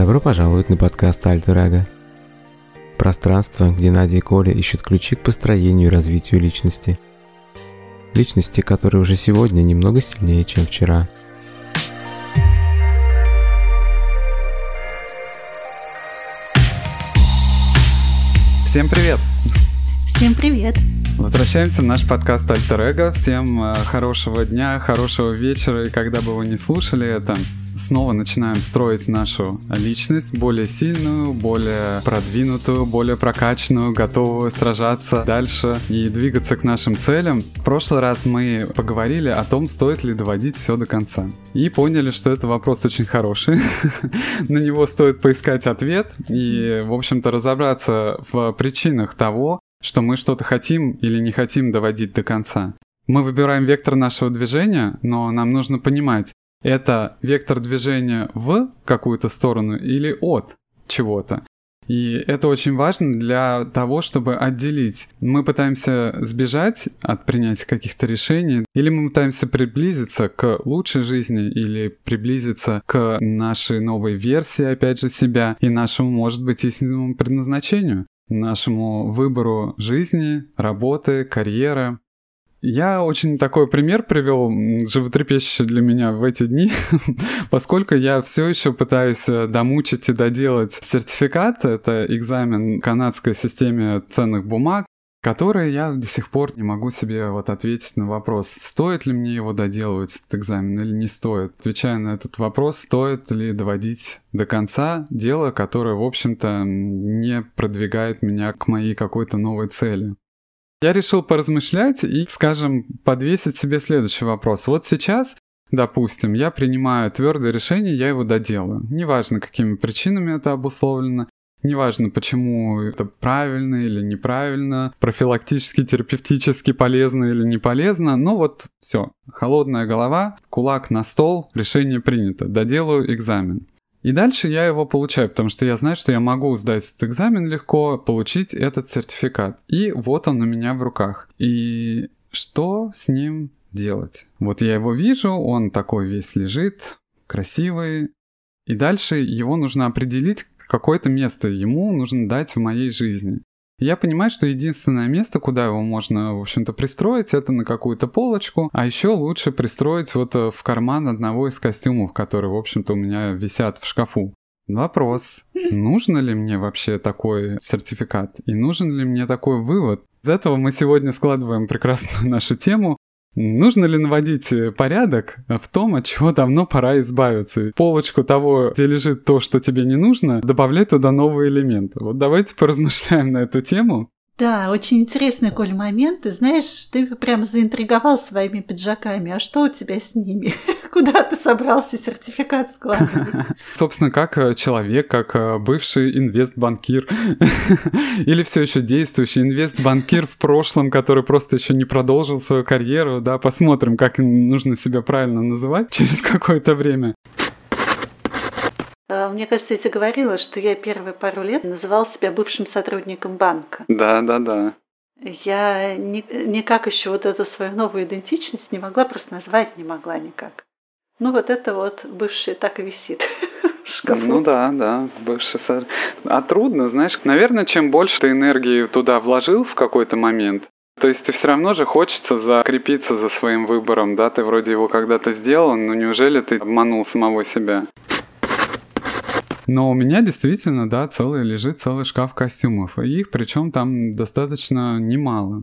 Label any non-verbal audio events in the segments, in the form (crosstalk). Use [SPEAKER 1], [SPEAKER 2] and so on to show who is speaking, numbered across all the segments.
[SPEAKER 1] Добро пожаловать на подкаст Альтер Эго. Пространство, где Надя и Коля ищут ключи к построению и развитию личности. Личности, которые уже сегодня немного сильнее, чем вчера.
[SPEAKER 2] Всем привет!
[SPEAKER 3] Всем привет!
[SPEAKER 2] Возвращаемся в наш подкаст Альтер Эго. Всем э, хорошего дня, хорошего вечера, и когда бы вы не слушали это, снова начинаем строить нашу личность более сильную, более продвинутую, более прокачанную, готовую сражаться дальше и двигаться к нашим целям. В прошлый раз мы поговорили о том, стоит ли доводить все до конца. И поняли, что это вопрос очень хороший. (laughs) На него стоит поискать ответ и, в общем-то, разобраться в причинах того, что мы что-то хотим или не хотим доводить до конца. Мы выбираем вектор нашего движения, но нам нужно понимать, это вектор движения в какую-то сторону или от чего-то. И это очень важно для того, чтобы отделить. Мы пытаемся сбежать от принятия каких-то решений, или мы пытаемся приблизиться к лучшей жизни, или приблизиться к нашей новой версии, опять же, себя, и нашему, может быть, истинному предназначению нашему выбору жизни, работы, карьеры. Я очень такой пример привел, животрепещущий для меня в эти дни, (laughs) поскольку я все еще пытаюсь э, домучить и доделать сертификат. Это экзамен канадской системе ценных бумаг, который я до сих пор не могу себе вот ответить на вопрос, стоит ли мне его доделывать, этот экзамен, или не стоит. Отвечая на этот вопрос, стоит ли доводить до конца дело, которое, в общем-то, не продвигает меня к моей какой-то новой цели. Я решил поразмышлять и, скажем, подвесить себе следующий вопрос. Вот сейчас Допустим, я принимаю твердое решение, я его доделаю. Неважно, какими причинами это обусловлено, неважно, почему это правильно или неправильно, профилактически, терапевтически полезно или не полезно, но вот все, холодная голова, кулак на стол, решение принято, доделаю экзамен. И дальше я его получаю, потому что я знаю, что я могу сдать этот экзамен легко, получить этот сертификат. И вот он у меня в руках. И что с ним делать? Вот я его вижу, он такой весь лежит, красивый. И дальше его нужно определить, какое-то место ему нужно дать в моей жизни. Я понимаю, что единственное место, куда его можно, в общем-то, пристроить, это на какую-то полочку, а еще лучше пристроить вот э, в карман одного из костюмов, которые, в общем-то, у меня висят в шкафу. Вопрос, (laughs) нужно ли мне вообще такой сертификат и нужен ли мне такой вывод? Из этого мы сегодня складываем прекрасную (laughs) нашу тему Нужно ли наводить э, порядок в том, от чего давно пора избавиться? Полочку того, где лежит то, что тебе не нужно, добавлять туда новые элементы. Вот давайте (laughs) поразмышляем на эту тему.
[SPEAKER 3] Да, очень интересный, Коль, момент. Ты знаешь, ты прям заинтриговал своими пиджаками. А что у тебя с ними? (laughs) Куда ты собрался сертификат складывать? (laughs)
[SPEAKER 2] Собственно, как э, человек, как э, бывший инвестбанкир (laughs) или все еще действующий инвестбанкир в прошлом, который просто еще не продолжил свою карьеру, да, посмотрим, как нужно себя правильно называть через какое-то время.
[SPEAKER 3] А, мне кажется, я тебе говорила, что я первые пару лет называла себя бывшим сотрудником банка.
[SPEAKER 2] Да, да, да.
[SPEAKER 3] Я ни, никак еще вот эту свою новую идентичность не могла просто назвать, не могла никак. Ну вот это вот бывший так и висит (laughs) шкафу.
[SPEAKER 2] Ну да, да, бывший сотрудник. А трудно, знаешь, наверное, чем больше ты энергии туда вложил в какой-то момент, то есть ты все равно же хочется закрепиться за своим выбором, да, ты вроде его когда-то сделал, но неужели ты обманул самого себя? Но у меня действительно, да, целый лежит целый шкаф костюмов. И их причем там достаточно немало.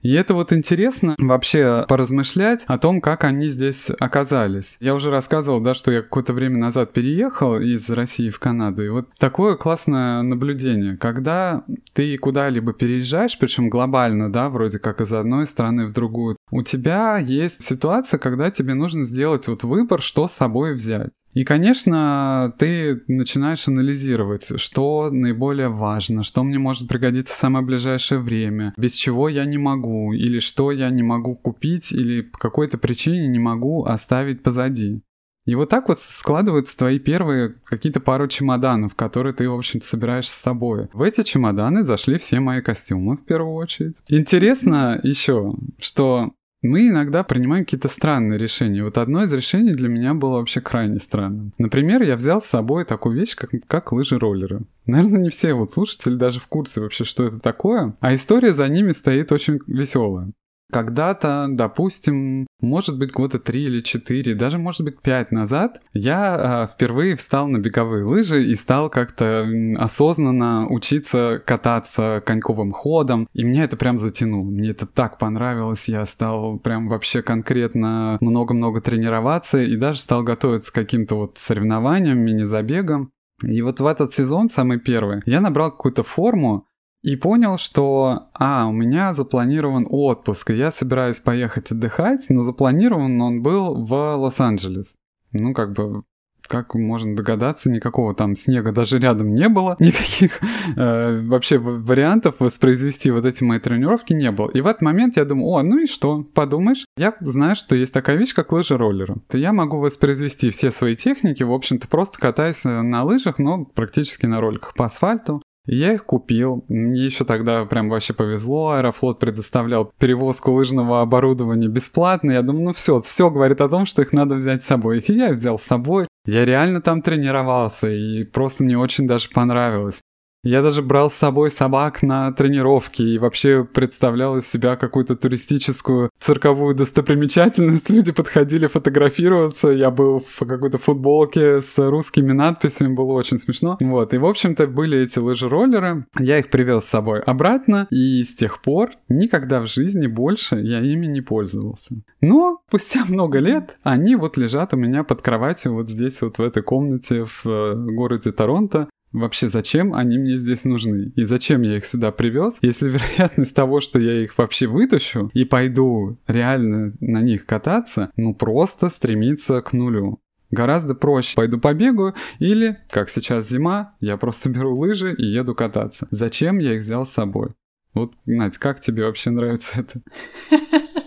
[SPEAKER 2] И это вот интересно вообще поразмышлять о том, как они здесь оказались. Я уже рассказывал, да, что я какое-то время назад переехал из России в Канаду. И вот такое классное наблюдение, когда ты куда-либо переезжаешь, причем глобально, да, вроде как из одной страны в другую, у тебя есть ситуация, когда тебе нужно сделать вот выбор, что с собой взять. И, конечно, ты начинаешь анализировать, что наиболее важно, что мне может пригодиться в самое ближайшее время, без чего я не могу, или что я не могу купить, или по какой-то причине не могу оставить позади. И вот так вот складываются твои первые какие-то пару чемоданов, которые ты, в общем-то, собираешь с собой. В эти чемоданы зашли все мои костюмы, в первую очередь. Интересно еще, что мы иногда принимаем какие-то странные решения. Вот одно из решений для меня было вообще крайне странным. Например, я взял с собой такую вещь, как, как лыжи-роллеры. (laughs) Наверное, не все вот слушатели даже в курсе вообще, что это такое. А история за ними стоит очень веселая. Когда-то, допустим, может быть года три или четыре, даже может быть пять назад, я э, впервые встал на беговые лыжи и стал как-то осознанно учиться кататься коньковым ходом, и мне это прям затянуло. Мне это так понравилось, я стал прям вообще конкретно много-много тренироваться и даже стал готовиться к каким-то вот соревнованиям, мини-забегам. И вот в этот сезон, самый первый, я набрал какую-то форму, и понял, что, а, у меня запланирован отпуск, и я собираюсь поехать отдыхать, но запланирован он был в Лос-Анджелес. Ну, как бы, как можно догадаться, никакого там снега даже рядом не было, (laughs) никаких э, вообще вариантов воспроизвести вот эти мои тренировки не было. И в этот момент я думаю, о, ну и что, подумаешь, я знаю, что есть такая вещь, как лыжи-роллеры. То я могу воспроизвести все свои техники, в общем-то, просто катаясь на лыжах, но практически на роликах по асфальту. Я их купил. Мне еще тогда прям вообще повезло. Аэрофлот предоставлял перевозку лыжного оборудования бесплатно. Я думаю, ну все, все говорит о том, что их надо взять с собой. И я взял с собой. Я реально там тренировался, и просто мне очень даже понравилось. Я даже брал с собой собак на тренировки и вообще представлял из себя какую-то туристическую цирковую достопримечательность. (laughs) Люди подходили фотографироваться. Я был в какой-то футболке с русскими надписями, было очень смешно. Вот, и в общем-то были эти лыжи-роллеры. Я их привез с собой обратно, и с тех пор никогда в жизни больше я ими не пользовался. Но спустя (laughs) много лет они вот лежат у меня под кроватью вот здесь вот в этой комнате в э, городе Торонто вообще зачем они мне здесь нужны и зачем я их сюда привез, если вероятность того, что я их вообще вытащу и пойду реально на них кататься, ну просто стремится к нулю. Гораздо проще. Пойду побегаю или, как сейчас зима, я просто беру лыжи и еду кататься. Зачем я их взял с собой? Вот, Надь, как тебе вообще нравится это? (laughs)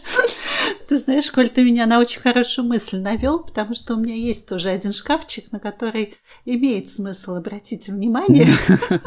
[SPEAKER 3] Ты знаешь, Коль, ты меня на очень хорошую мысль навел, потому что у меня есть тоже один шкафчик, на который имеет смысл обратить внимание. (laughs)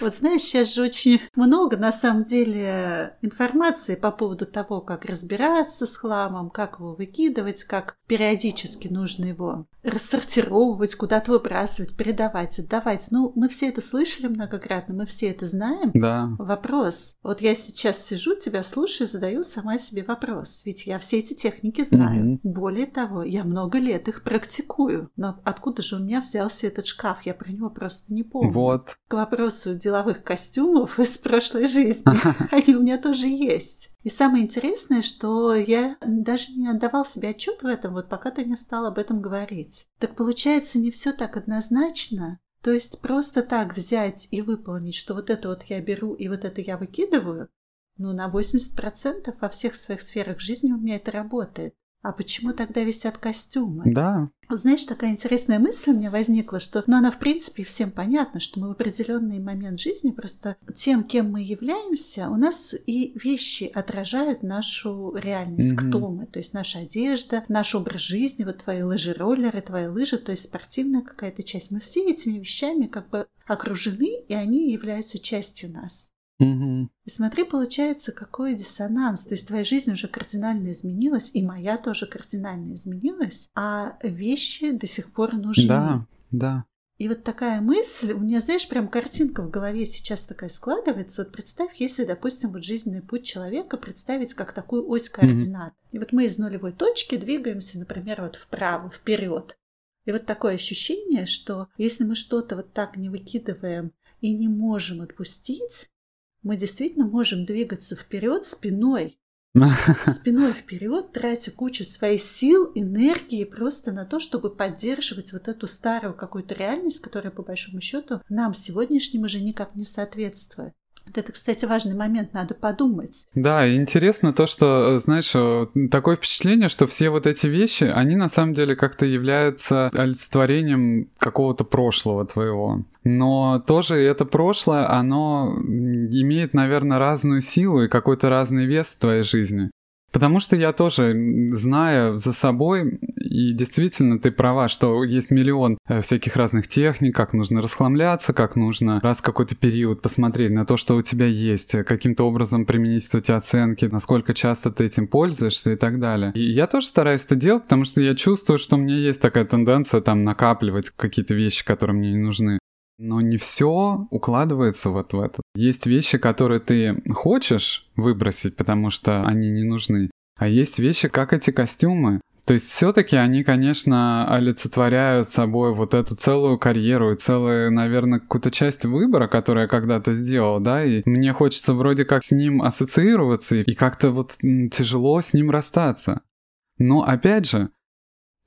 [SPEAKER 3] Вот знаешь, сейчас же очень много, на самом деле, информации по поводу того, как разбираться с хламом, как его выкидывать, как периодически нужно его рассортировывать, куда-то выбрасывать, передавать, отдавать. Ну, мы все это слышали многократно, мы все это знаем.
[SPEAKER 2] Да.
[SPEAKER 3] Вопрос. Вот я сейчас сижу, тебя слушаю, задаю сама себе вопрос. Ведь я все эти техники знаю. Mm-hmm. Более того, я много лет их практикую. Но откуда же у меня взялся этот шкаф? Я про него просто не помню.
[SPEAKER 2] Вот.
[SPEAKER 3] К вопросу деловых костюмов из прошлой жизни. (laughs) Они у меня тоже есть. И самое интересное, что я даже не отдавал себе отчет в этом, вот пока ты не стал об этом говорить. Так получается, не все так однозначно. То есть просто так взять и выполнить, что вот это вот я беру и вот это я выкидываю, ну, на 80% во всех своих сферах жизни у меня это работает. А почему тогда висят костюмы?
[SPEAKER 2] Да.
[SPEAKER 3] Знаешь, такая интересная мысль у меня возникла, что, ну, она, в принципе, всем понятна, что мы в определенный момент жизни просто тем, кем мы являемся, у нас и вещи отражают нашу реальность, mm-hmm. кто мы. То есть наша одежда, наш образ жизни, вот твои лыжи-роллеры, твои лыжи, то есть спортивная какая-то часть. Мы все этими вещами как бы окружены, и они являются частью нас.
[SPEAKER 2] Угу.
[SPEAKER 3] И смотри, получается, какой диссонанс. То есть твоя жизнь уже кардинально изменилась, и моя тоже кардинально изменилась, а вещи до сих пор нужны.
[SPEAKER 2] Да, да.
[SPEAKER 3] И вот такая мысль, у меня, знаешь, прям картинка в голове сейчас такая складывается. Вот представь, если, допустим, вот жизненный путь человека представить как такую ось координат. Mm-hmm. И вот мы из нулевой точки двигаемся, например, вот вправо, вперед. И вот такое ощущение, что если мы что-то вот так не выкидываем и не можем отпустить, мы действительно можем двигаться вперед спиной. (laughs) Спиной вперед, тратя кучу своих сил, энергии просто на то, чтобы поддерживать вот эту старую какую-то реальность, которая, по большому счету, нам сегодняшним уже никак не соответствует. Вот это, кстати, важный момент, надо подумать.
[SPEAKER 2] Да, интересно то, что, знаешь, э, такое впечатление, что все вот эти вещи, они на самом деле как-то являются олицетворением какого-то прошлого твоего. Но тоже это прошлое, оно имеет, наверное, разную силу и какой-то разный вес в твоей жизни. Потому что я тоже, зная за собой, и действительно ты права, что есть миллион э, всяких разных техник, как нужно расхламляться, как нужно раз в какой-то период посмотреть на то, что у тебя есть, э, каким-то образом применить эти оценки, насколько часто ты этим пользуешься и так далее. И я тоже стараюсь это делать, потому что я чувствую, что у меня есть такая тенденция там накапливать какие-то вещи, которые мне не нужны. Но не все укладывается вот в это. Есть вещи, которые ты хочешь выбросить, потому что они не нужны. А есть вещи, как эти костюмы. То есть все-таки они, конечно, олицетворяют собой вот эту целую карьеру и целую, наверное, какую-то часть выбора, которую я когда-то сделал, да, и мне хочется вроде как с ним ассоциироваться и как-то вот тяжело с ним расстаться. Но опять же,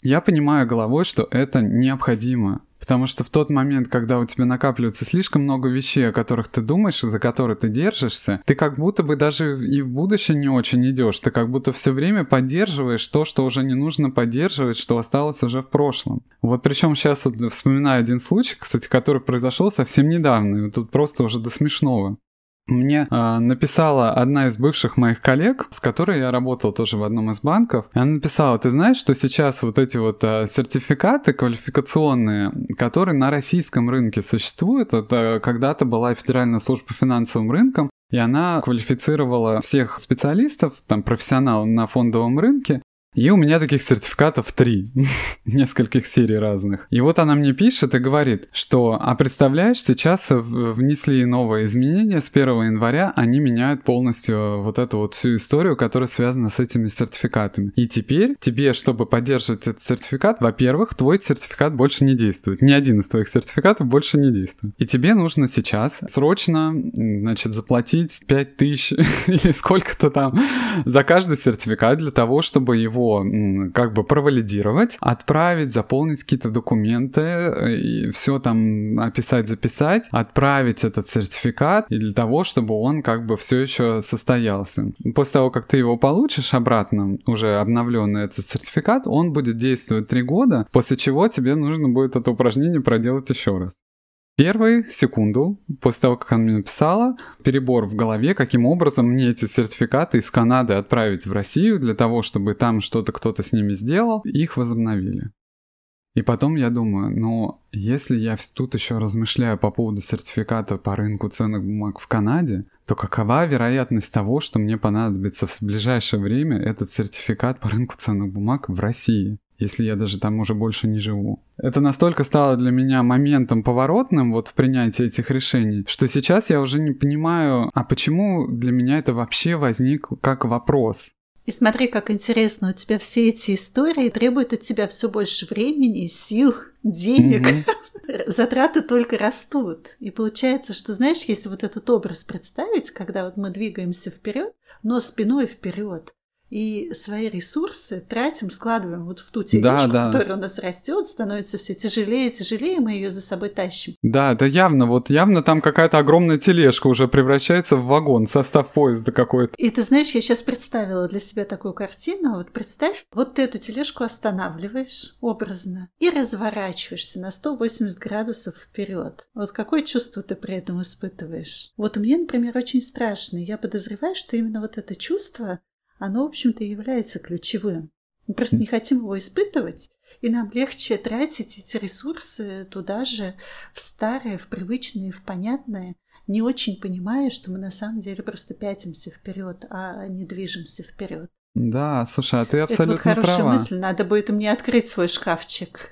[SPEAKER 2] я понимаю головой, что это необходимо. Потому что в тот момент, когда у тебя накапливается слишком много вещей, о которых ты думаешь и за которые ты держишься, ты как будто бы даже и в будущее не очень идешь. Ты как будто все время поддерживаешь то, что уже не нужно поддерживать, что осталось уже в прошлом. Вот причем сейчас вот вспоминаю один случай, кстати, который произошел совсем недавно. И тут просто уже до смешного. Мне э, написала одна из бывших моих коллег, с которой я работал тоже в одном из банков. Она написала, ты знаешь, что сейчас вот эти вот э, сертификаты квалификационные, которые на российском рынке существуют, это когда-то была Федеральная служба по финансовым рынкам, и она квалифицировала всех специалистов, там, профессионалов на фондовом рынке и у меня таких сертификатов три, (laughs) нескольких серий разных. И вот она мне пишет и говорит, что, а представляешь, сейчас внесли новые изменения с 1 января, они меняют полностью вот эту вот всю историю, которая связана с этими сертификатами. И теперь тебе, чтобы поддерживать этот сертификат, во-первых, твой сертификат больше не действует. Ни один из твоих сертификатов больше не действует. И тебе нужно сейчас срочно, значит, заплатить 5 тысяч (laughs) или сколько-то там за каждый сертификат для того, чтобы его как бы провалидировать, отправить, заполнить какие-то документы, э, и все там описать, записать, отправить этот сертификат и для того, чтобы он как бы все еще состоялся. После того, как ты его получишь обратно, уже обновленный этот сертификат, он будет действовать три года, после чего тебе нужно будет это упражнение проделать еще раз. Первую секунду после того, как она мне написала, перебор в голове, каким образом мне эти сертификаты из Канады отправить в Россию для того, чтобы там что-то кто-то с ними сделал, их возобновили. И потом я думаю, ну, если я тут еще размышляю по поводу сертификата по рынку ценных бумаг в Канаде, то какова вероятность того, что мне понадобится в ближайшее время этот сертификат по рынку ценных бумаг в России? Если я даже там уже больше не живу. Это настолько стало для меня моментом поворотным вот в принятии этих решений, что сейчас я уже не понимаю, а почему для меня это вообще возник как вопрос.
[SPEAKER 3] И смотри, как интересно, у тебя все эти истории требуют от тебя все больше времени, сил, денег. (laughs) Затраты только растут. И получается, что, знаешь, если вот этот образ представить, когда вот мы двигаемся вперед, но спиной вперед, и свои ресурсы тратим, складываем вот в ту тележку, да, да. которая у нас растет, становится все тяжелее и тяжелее, мы ее за собой тащим.
[SPEAKER 2] Да, это явно, вот явно там какая-то огромная тележка уже превращается в вагон, состав поезда какой-то.
[SPEAKER 3] И ты знаешь, я сейчас представила для себя такую картину, вот представь, вот ты эту тележку останавливаешь образно и разворачиваешься на 180 градусов вперед. Вот какое чувство ты при этом испытываешь? Вот мне, например, очень страшно. Я подозреваю, что именно вот это чувство оно, в общем-то, является ключевым. Мы просто не хотим его испытывать, и нам легче тратить эти ресурсы туда же, в старое, в привычное, в понятное, не очень понимая, что мы на самом деле просто пятимся вперед, а не движемся вперед.
[SPEAKER 2] Да, слушай, а ты абсолютно права.
[SPEAKER 3] Это вот хорошая мысль, надо будет мне открыть свой шкафчик.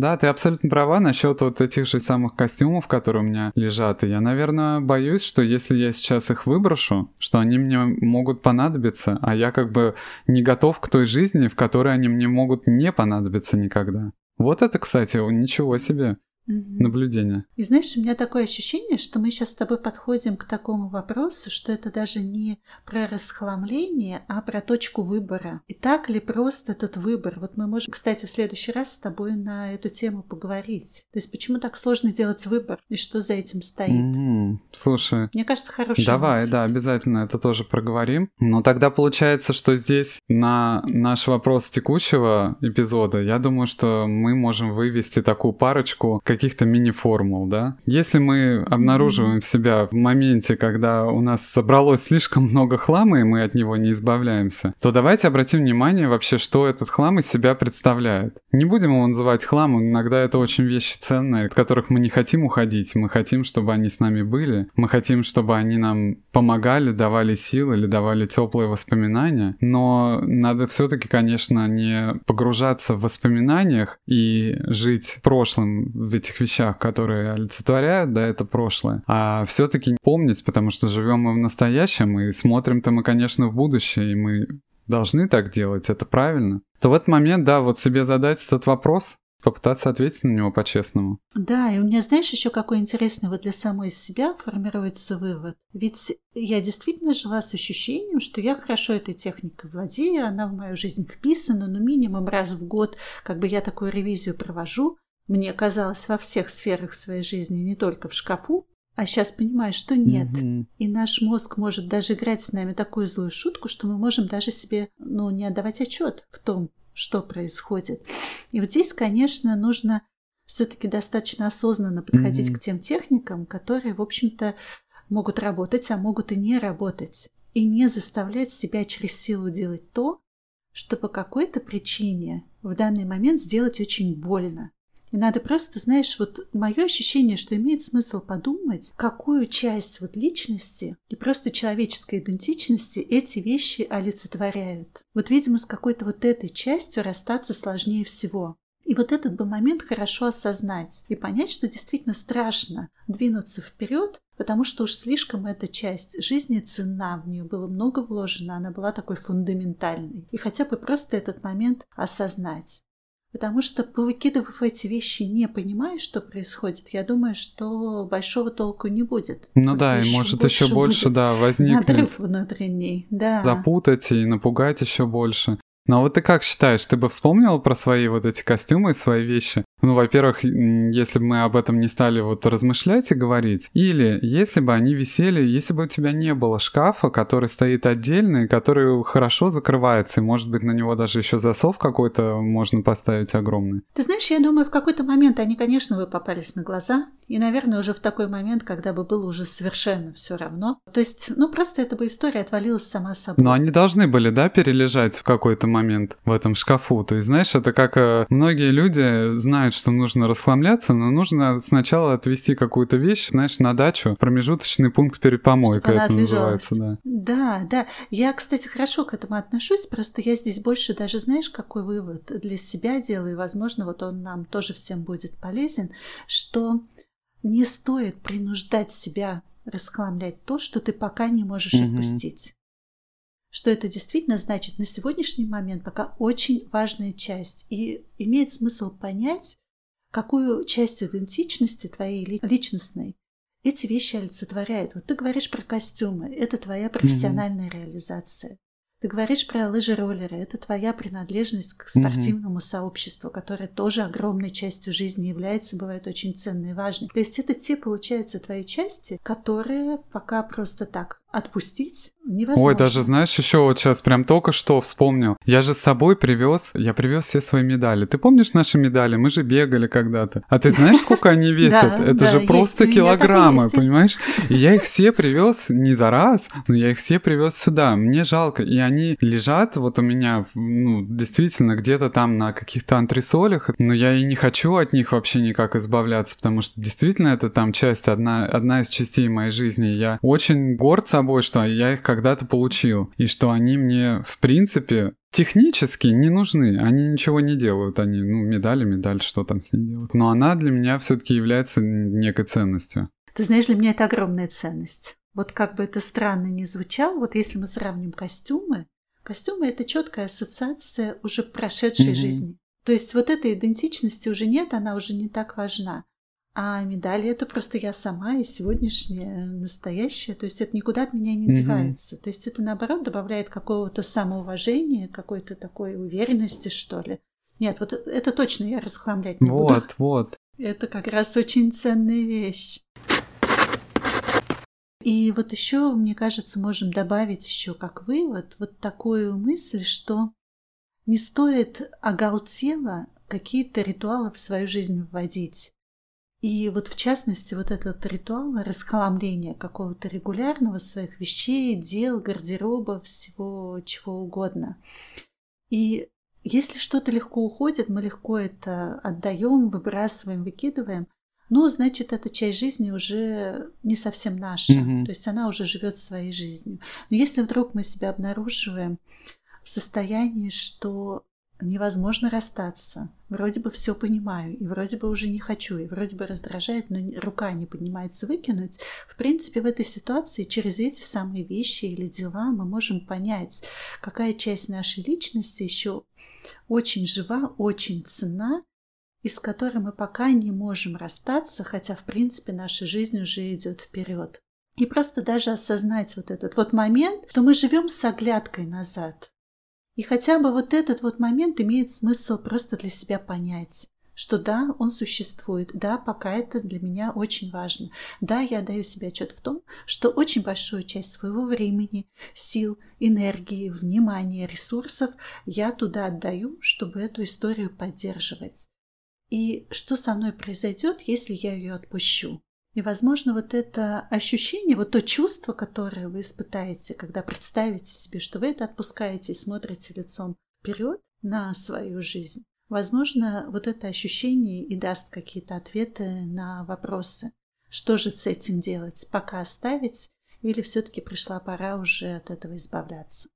[SPEAKER 2] Да, ты абсолютно права насчет вот этих же самых костюмов, которые у меня лежат. И я, наверное, боюсь, что если я сейчас их выброшу, что они мне могут понадобиться, а я как бы не готов к той жизни, в которой они мне могут не понадобиться никогда. Вот это, кстати, ничего себе угу. наблюдения.
[SPEAKER 3] И знаешь, у меня такое ощущение, что мы сейчас с тобой подходим к такому вопросу, что это даже не про расхламление, а про точку выбора. И так ли просто этот выбор? Вот мы можем, кстати, в следующий раз с тобой на эту тему поговорить. То есть почему так сложно делать выбор и что за этим стоит?
[SPEAKER 2] Угу. Слушай.
[SPEAKER 3] Мне кажется, хорошая
[SPEAKER 2] Давай,
[SPEAKER 3] мысль.
[SPEAKER 2] да, обязательно это тоже проговорим. Но тогда получается, что здесь на наш вопрос текущего эпизода, я думаю, что мы можем вывести такую парочку, как каких-то мини-формул, да. Если мы обнаруживаем себя в моменте, когда у нас собралось слишком много хлама, и мы от него не избавляемся, то давайте обратим внимание вообще, что этот хлам из себя представляет. Не будем его называть хламом, иногда это очень вещи ценные, от которых мы не хотим уходить, мы хотим, чтобы они с нами были, мы хотим, чтобы они нам помогали, давали силы или давали теплые воспоминания, но надо все-таки, конечно, не погружаться в воспоминаниях и жить прошлым. В этих вещах, которые олицетворяют, да, это прошлое, а все-таки помнить, потому что живем мы в настоящем и смотрим-то мы, конечно, в будущее, и мы должны так делать, это правильно, то в этот момент, да, вот себе задать этот вопрос, попытаться ответить на него по-честному.
[SPEAKER 3] Да, и у меня, знаешь, еще какой интересный вот для самой себя формируется вывод. Ведь я действительно жила с ощущением, что я хорошо этой техникой владею, она в мою жизнь вписана, но минимум раз в год как бы я такую ревизию провожу. Мне казалось во всех сферах своей жизни, не только в шкафу, а сейчас понимаю, что нет. Mm-hmm. И наш мозг может даже играть с нами такую злую шутку, что мы можем даже себе ну, не отдавать отчет в том, что происходит. И вот здесь, конечно, нужно все-таки достаточно осознанно подходить mm-hmm. к тем техникам, которые, в общем-то, могут работать, а могут и не работать. И не заставлять себя через силу делать то, что по какой-то причине в данный момент сделать очень больно. И надо просто, знаешь, вот мое ощущение, что имеет смысл подумать, какую часть вот личности и просто человеческой идентичности эти вещи олицетворяют. Вот, видимо, с какой-то вот этой частью расстаться сложнее всего. И вот этот бы момент хорошо осознать и понять, что действительно страшно двинуться вперед, потому что уж слишком эта часть жизни цена, в нее было много вложено, она была такой фундаментальной. И хотя бы просто этот момент осознать. Потому что, повыкидывав эти вещи, не понимая, что происходит, я думаю, что большого толку не будет.
[SPEAKER 2] Ну да, и может еще больше, да, возникнет.
[SPEAKER 3] Надрыв внутренний, да.
[SPEAKER 2] Запутать и напугать еще больше. Но вот ты как считаешь, ты бы вспомнил про свои вот эти костюмы свои вещи? Ну, во-первых, если бы мы об этом не стали вот размышлять и говорить, или если бы они висели, если бы у тебя не было шкафа, который стоит отдельно и который хорошо закрывается, и может быть на него даже еще засов какой-то можно поставить огромный.
[SPEAKER 3] Ты знаешь, я думаю, в какой-то момент они, конечно, вы попались на глаза, и, наверное, уже в такой момент, когда бы было уже совершенно все равно. То есть, ну, просто эта бы история отвалилась сама собой.
[SPEAKER 2] Но они должны были, да, перележать в какой-то момент в этом шкафу. То есть, знаешь, это как э, многие люди знают, что нужно расхламляться, но нужно сначала отвести какую-то вещь, знаешь, на дачу, промежуточный пункт перед помойкой это называется, да.
[SPEAKER 3] Да, да. Я, кстати, хорошо к этому отношусь, просто я здесь больше даже, знаешь, какой вывод для себя делаю, и, возможно, вот он нам тоже всем будет полезен, что не стоит принуждать себя расхламлять то, что ты пока не можешь mm-hmm. отпустить что это действительно значит на сегодняшний момент пока очень важная часть. И имеет смысл понять, какую часть идентичности твоей личностной эти вещи олицетворяют. Вот ты говоришь про костюмы, это твоя профессиональная mm-hmm. реализация. Ты говоришь про лыжи-роллеры, это твоя принадлежность к спортивному mm-hmm. сообществу, которое тоже огромной частью жизни является, бывает очень ценной и важной. То есть это те, получается, твои части, которые пока просто так отпустить невозможно.
[SPEAKER 2] Ой, даже знаешь, еще вот сейчас прям только что вспомнил. Я же с собой привез, я привез все свои медали. Ты помнишь наши медали? Мы же бегали когда-то. А ты знаешь, сколько они (laughs) весят? Это же просто килограммы, понимаешь? И я их все привез не за раз, но я их все привез сюда. Мне жалко. И они лежат вот у меня, ну, действительно, где-то там на каких-то антресолях, но я и не хочу от них вообще никак избавляться, потому что действительно это там часть, одна, одна из частей моей жизни. Я очень горд собой, что я их когда-то получил, и что они мне, в принципе, технически не нужны, они ничего не делают, они, ну, медали, медаль, что там с ней делают. Но она для меня все-таки является некой ценностью.
[SPEAKER 3] Ты знаешь, для меня это огромная ценность. Вот как бы это странно ни звучало, вот если мы сравним костюмы, костюмы это четкая ассоциация уже прошедшей mm-hmm. жизни. То есть вот этой идентичности уже нет, она уже не так важна. А медали это просто я сама и сегодняшняя, настоящая. То есть это никуда от меня не mm-hmm. девается. То есть это наоборот добавляет какого-то самоуважения, какой-то такой уверенности, что ли. Нет, вот это точно я расхламлять не
[SPEAKER 2] вот,
[SPEAKER 3] буду.
[SPEAKER 2] Вот, вот. (laughs)
[SPEAKER 3] Это как раз очень ценная вещь. И вот еще, мне кажется, можем добавить еще как вывод вот такую мысль, что не стоит оголтело какие-то ритуалы в свою жизнь вводить. И вот в частности вот этот ритуал расхламления какого-то регулярного своих вещей, дел, гардероба, всего чего угодно. И если что-то легко уходит, мы легко это отдаем, выбрасываем, выкидываем, ну, значит, эта часть жизни уже не совсем наша. Mm-hmm. То есть она уже живет своей жизнью. Но если вдруг мы себя обнаруживаем в состоянии, что невозможно расстаться. Вроде бы все понимаю, и вроде бы уже не хочу, и вроде бы раздражает, но рука не поднимается выкинуть. В принципе, в этой ситуации через эти самые вещи или дела мы можем понять, какая часть нашей личности еще очень жива, очень цена, и с которой мы пока не можем расстаться, хотя, в принципе, наша жизнь уже идет вперед. И просто даже осознать вот этот вот момент, что мы живем с оглядкой назад. И хотя бы вот этот вот момент имеет смысл просто для себя понять, что да, он существует, да, пока это для меня очень важно. Да, я даю себе отчет в том, что очень большую часть своего времени, сил, энергии, внимания, ресурсов я туда отдаю, чтобы эту историю поддерживать. И что со мной произойдет, если я ее отпущу? И, возможно, вот это ощущение, вот то чувство, которое вы испытаете, когда представите себе, что вы это отпускаете и смотрите лицом вперед на свою жизнь, возможно, вот это ощущение и даст какие-то ответы на вопросы. Что же с этим делать? Пока оставить или все-таки пришла пора уже от этого избавляться?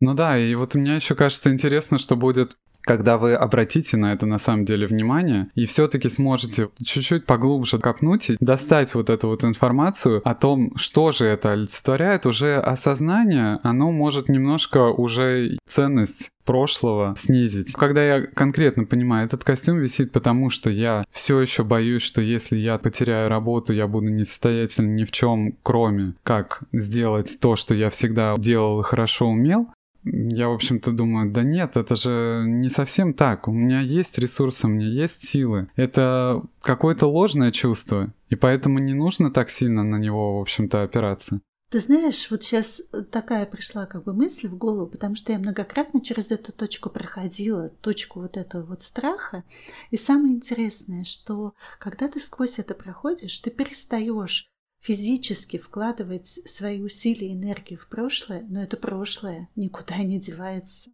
[SPEAKER 2] Ну да, и вот мне еще кажется интересно, что будет когда вы обратите на это на самом деле внимание и все-таки сможете чуть-чуть поглубже копнуть и достать вот эту вот информацию о том, что же это олицетворяет, уже осознание, оно может немножко уже ценность прошлого снизить. Когда я конкретно понимаю, этот костюм висит потому, что я все еще боюсь, что если я потеряю работу, я буду несостоятельным ни в чем, кроме как сделать то, что я всегда делал и хорошо умел, я, в общем-то, думаю, да нет, это же не совсем так. У меня есть ресурсы, у меня есть силы. Это какое-то ложное чувство, и поэтому не нужно так сильно на него, в общем-то, опираться.
[SPEAKER 3] Ты знаешь, вот сейчас такая пришла как бы мысль в голову, потому что я многократно через эту точку проходила, точку вот этого вот страха. И самое интересное, что когда ты сквозь это проходишь, ты перестаешь физически вкладывать свои усилия и энергию в прошлое, но это прошлое никуда не девается.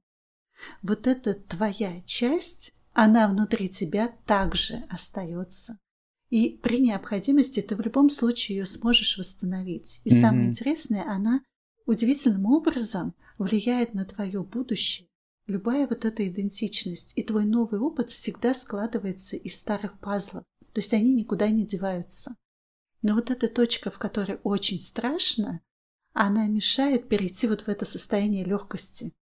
[SPEAKER 3] Вот эта твоя часть, она внутри тебя также остается. И при необходимости ты в любом случае ее сможешь восстановить. И mm-hmm. самое интересное, она удивительным образом влияет на твое будущее. Любая вот эта идентичность и твой новый опыт всегда складывается из старых пазлов. То есть они никуда не деваются. Но вот эта точка, в которой очень страшно, она мешает перейти вот в это состояние легкости.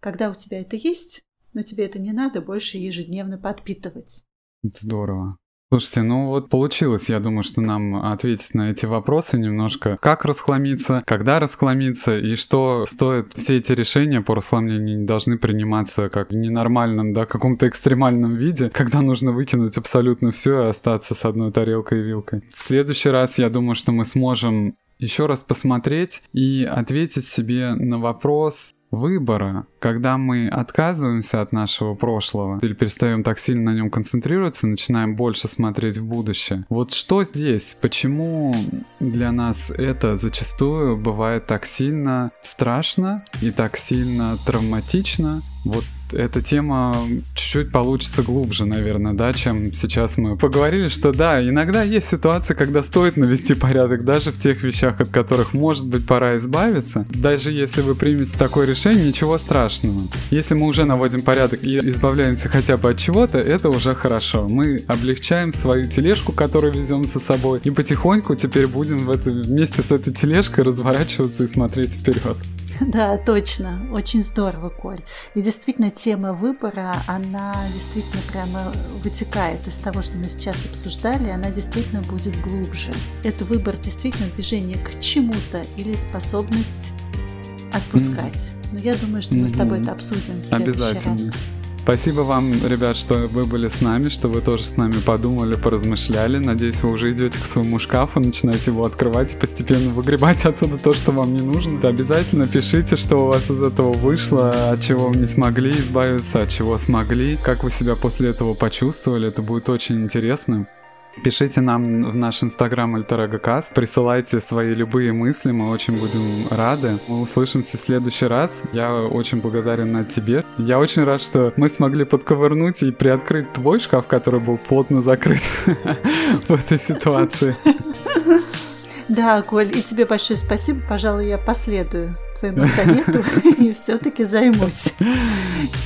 [SPEAKER 3] Когда у тебя это есть, но тебе это не надо больше ежедневно подпитывать.
[SPEAKER 2] Здорово. Слушайте, ну вот получилось, я думаю, что нам ответить на эти вопросы немножко. Как расхламиться, когда расхламиться и что стоит все эти решения по расхламлению не должны приниматься как в ненормальном, да, каком-то экстремальном виде, когда нужно выкинуть абсолютно все и остаться с одной тарелкой и вилкой. В следующий раз я думаю, что мы сможем еще раз посмотреть и ответить себе на вопрос, выбора, когда мы отказываемся от нашего прошлого или перестаем так сильно на нем концентрироваться, начинаем больше смотреть в будущее. Вот что здесь? Почему для нас это зачастую бывает так сильно страшно и так сильно травматично? Вот эта тема чуть-чуть получится глубже, наверное, да, чем сейчас мы поговорили, что да, иногда есть ситуации, когда стоит навести порядок даже в тех вещах, от которых, может быть, пора избавиться. Даже если вы примете такое решение, ничего страшного. Если мы уже наводим порядок и избавляемся хотя бы от чего-то, это уже хорошо. Мы облегчаем свою тележку, которую везем со собой, и потихоньку теперь будем в это, вместе с этой тележкой разворачиваться и смотреть вперед. (laughs)
[SPEAKER 3] Да, точно. Очень здорово, Коль. И действительно, тема выбора, она действительно прямо вытекает из того, что мы сейчас обсуждали, она действительно будет глубже. Это выбор действительно движение к чему-то или способность отпускать. Но я думаю, что мы с тобой это обсудим в следующий раз.
[SPEAKER 2] Спасибо вам, ребят, что вы были с нами, что вы тоже с нами подумали, поразмышляли. Надеюсь, вы уже идете к своему шкафу, начинаете его открывать и постепенно выгребать (laughs) оттуда то, что вам не нужно. Да, обязательно пишите, что у вас из этого вышло, от чего вы не смогли избавиться, от чего смогли, как вы себя после этого почувствовали. Это будет очень интересно. Пишите нам в наш инстаграм альтерегокаст, присылайте свои любые мысли, мы очень будем рады. Мы услышимся в следующий раз. Я очень благодарен тебе. Я очень рад, что мы смогли подковырнуть и приоткрыть твой шкаф, который был плотно закрыт (laughs) в этой ситуации. (laughs)
[SPEAKER 3] Да, Коль, и тебе большое спасибо. Пожалуй, я последую твоему совету (laughs) и все-таки займусь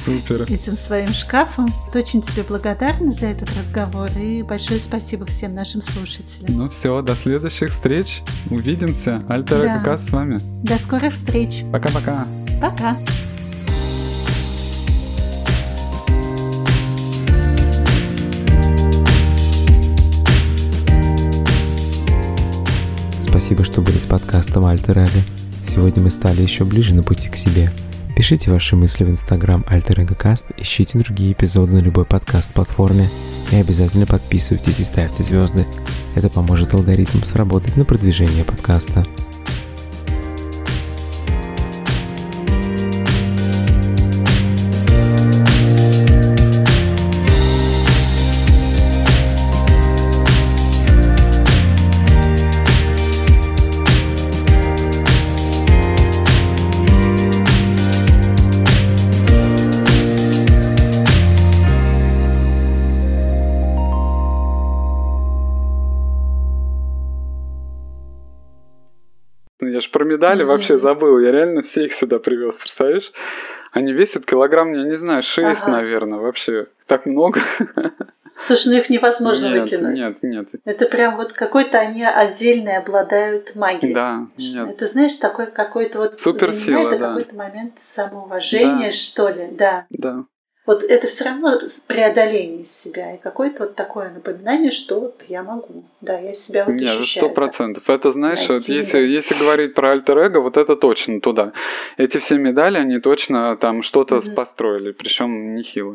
[SPEAKER 2] Супер.
[SPEAKER 3] этим своим шкафом. Очень тебе благодарна за этот разговор и большое спасибо всем нашим слушателям.
[SPEAKER 2] Ну все, до следующих встреч. Увидимся. Альтер
[SPEAKER 3] Да.
[SPEAKER 2] да. с вами.
[SPEAKER 3] До скорых встреч.
[SPEAKER 2] Пока-пока.
[SPEAKER 3] Пока.
[SPEAKER 1] Спасибо, что были с подкастом Альтер Эго. Сегодня мы стали еще ближе на пути к себе. Пишите ваши мысли в инстаграм Каст, ищите другие эпизоды на любой подкаст-платформе и обязательно подписывайтесь и ставьте звезды. Это поможет алгоритмам сработать на продвижение подкаста.
[SPEAKER 3] Мгм.
[SPEAKER 2] вообще забыл. Я реально все их сюда привез, представляешь? Они весят килограмм, я не знаю, 6,
[SPEAKER 3] Ага.
[SPEAKER 2] наверное, вообще. Так много.
[SPEAKER 3] Слушай, ну их невозможно
[SPEAKER 2] нет,
[SPEAKER 3] выкинуть.
[SPEAKER 2] Нет, нет.
[SPEAKER 3] Это прям вот какой-то они отдельный обладают магией.
[SPEAKER 2] Да, нет.
[SPEAKER 3] Это, знаешь, такой какой-то вот...
[SPEAKER 2] Суперсила,
[SPEAKER 3] меня это
[SPEAKER 2] да.
[SPEAKER 3] какой-то момент самоуважения,
[SPEAKER 2] Да.
[SPEAKER 3] что ли, да.
[SPEAKER 2] Да.
[SPEAKER 3] Вот это все равно преодоление себя и какое-то вот такое напоминание, что вот я могу. Да, я себя вот
[SPEAKER 2] Нет,
[SPEAKER 3] ощущаю.
[SPEAKER 2] сто процентов. Это, знаешь, вот если, если говорить про альтер-эго, вот это точно туда. Эти все медали, они точно там что-то
[SPEAKER 3] Мгм.
[SPEAKER 2] построили, причем нехило.